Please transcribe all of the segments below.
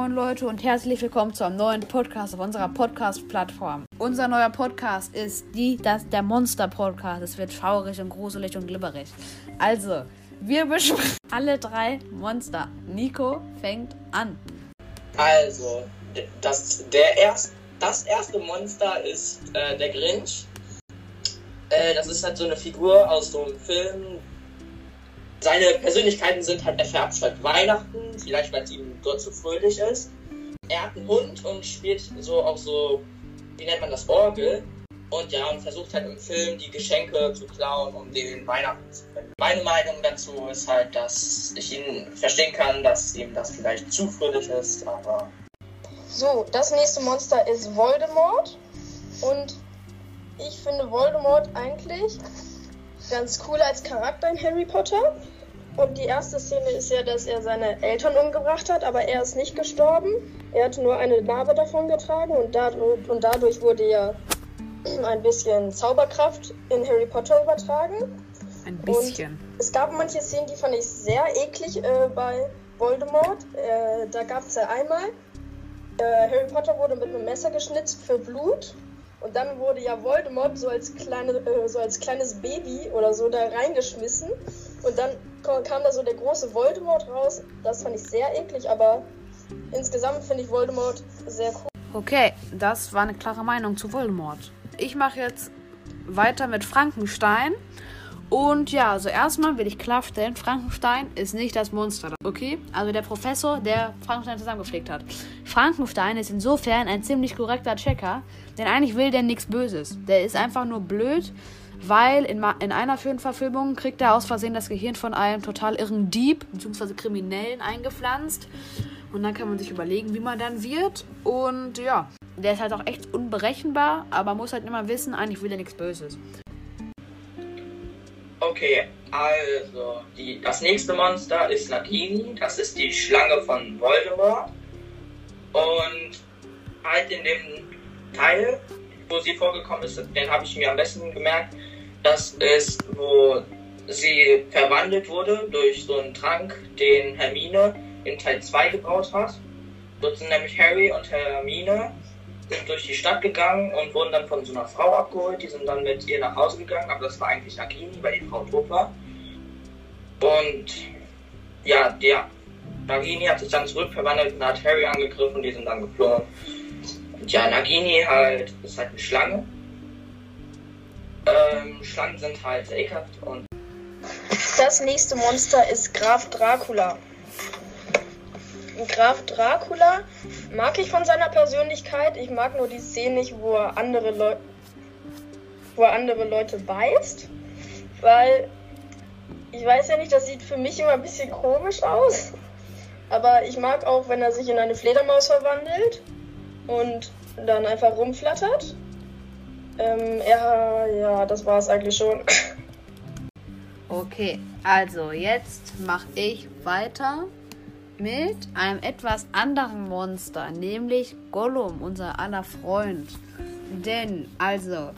Moin Leute und herzlich willkommen zu einem neuen Podcast auf unserer Podcast-Plattform. Unser neuer Podcast ist die, das, der Monster-Podcast. Es wird schaurig und gruselig und glibberig. Also, wir besprechen alle drei Monster. Nico fängt an. Also, das, der erst, das erste Monster ist äh, der Grinch. Äh, das ist halt so eine Figur aus so einem Film. Seine Persönlichkeiten sind halt, er verabscheut Weihnachten, vielleicht weil es ihm dort zu fröhlich ist. Er hat einen Hund und spielt so auch so, wie nennt man das, Orgel. Und ja, und versucht halt im Film die Geschenke zu klauen, um den Weihnachten zu finden. Meine Meinung dazu ist halt, dass ich ihn verstehen kann, dass ihm das vielleicht zu fröhlich ist, aber. So, das nächste Monster ist Voldemort. Und ich finde Voldemort eigentlich ganz cool als Charakter in Harry Potter. Und die erste Szene ist ja, dass er seine Eltern umgebracht hat, aber er ist nicht gestorben. Er hat nur eine Narbe davon getragen und dadurch, und dadurch wurde ja ein bisschen Zauberkraft in Harry Potter übertragen. Ein bisschen. Und es gab manche Szenen, die fand ich sehr eklig äh, bei Voldemort. Äh, da gab es ja einmal, äh, Harry Potter wurde mit einem Messer geschnitzt für Blut. Und dann wurde ja Voldemort so als, kleine, äh, so als kleines Baby oder so da reingeschmissen. Und dann kam da so der große Voldemort raus. Das fand ich sehr eklig, aber insgesamt finde ich Voldemort sehr cool. Okay, das war eine klare Meinung zu Voldemort. Ich mache jetzt weiter mit Frankenstein. Und ja, also erstmal will ich klarstellen, Frankenstein ist nicht das Monster. Okay? Also der Professor, der Frankenstein zusammengepflegt hat. Frankenstein ist insofern ein ziemlich korrekter Checker, denn eigentlich will der nichts Böses. Der ist einfach nur blöd, weil in, in einer Filmverfilmung kriegt er aus Versehen das Gehirn von einem total irren Dieb bzw. Kriminellen eingepflanzt. Und dann kann man sich überlegen, wie man dann wird. Und ja, der ist halt auch echt unberechenbar, aber muss halt immer wissen, eigentlich will er nichts Böses. Okay, also die, das nächste Monster ist Nagini. Das ist die Schlange von Voldemort. Und halt in dem Teil, wo sie vorgekommen ist, den habe ich mir am besten gemerkt. Das ist, wo sie verwandelt wurde durch so einen Trank, den Hermine in Teil 2 gebraut hat. Dort sind nämlich Harry und Hermine durch die Stadt gegangen und wurden dann von so einer Frau abgeholt. Die sind dann mit ihr nach Hause gegangen, aber das war eigentlich Nagini, weil die Frau tot war. Und ja, der Nagini hat sich dann zurückverwandelt und hat Harry angegriffen, die sind dann geflohen. Und ja, Nagini halt ist halt eine Schlange. Ähm, Schlangen sind halt ekelhaft und. Das nächste Monster ist Graf Dracula. Graf Dracula mag ich von seiner Persönlichkeit. Ich mag nur die Szene nicht, wo er andere Leute wo er andere Leute beißt. Weil ich weiß ja nicht, das sieht für mich immer ein bisschen komisch aus. Aber ich mag auch, wenn er sich in eine Fledermaus verwandelt und dann einfach rumflattert. Ähm, ja, ja, das war es eigentlich schon. Okay, also jetzt mache ich weiter mit einem etwas anderen Monster, nämlich Gollum, unser aller Freund. Denn, also,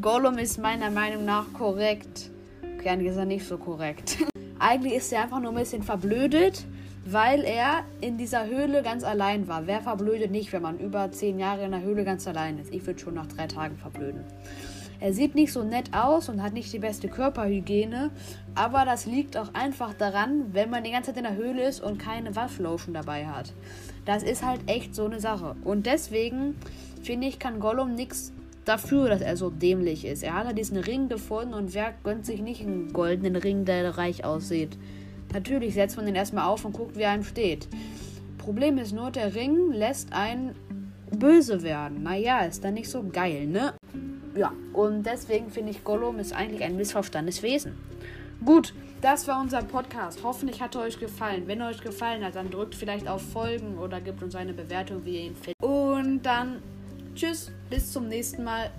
Gollum ist meiner Meinung nach korrekt. Okay, ist er nicht so korrekt. eigentlich ist er einfach nur ein bisschen verblödet, weil er in dieser Höhle ganz allein war. Wer verblödet nicht, wenn man über zehn Jahre in der Höhle ganz allein ist? Ich würde schon nach drei Tagen verblöden. Er sieht nicht so nett aus und hat nicht die beste Körperhygiene, aber das liegt auch einfach daran, wenn man die ganze Zeit in der Höhle ist und keine Waschlotion dabei hat. Das ist halt echt so eine Sache. Und deswegen finde ich, kann Gollum nichts dafür, dass er so dämlich ist. Er hat ja diesen Ring gefunden und wer gönnt sich nicht einen goldenen Ring, der reich aussieht? Natürlich setzt man den erstmal auf und guckt, wie er einem steht. Problem ist nur, der Ring lässt einen böse werden. Naja, ist dann nicht so geil, ne? Ja, und deswegen finde ich, Gollum ist eigentlich ein missverstandenes Wesen. Gut, das war unser Podcast. Hoffentlich hat er euch gefallen. Wenn er euch gefallen hat, dann drückt vielleicht auf Folgen oder gebt uns eine Bewertung, wie ihr ihn findet. Und dann tschüss, bis zum nächsten Mal.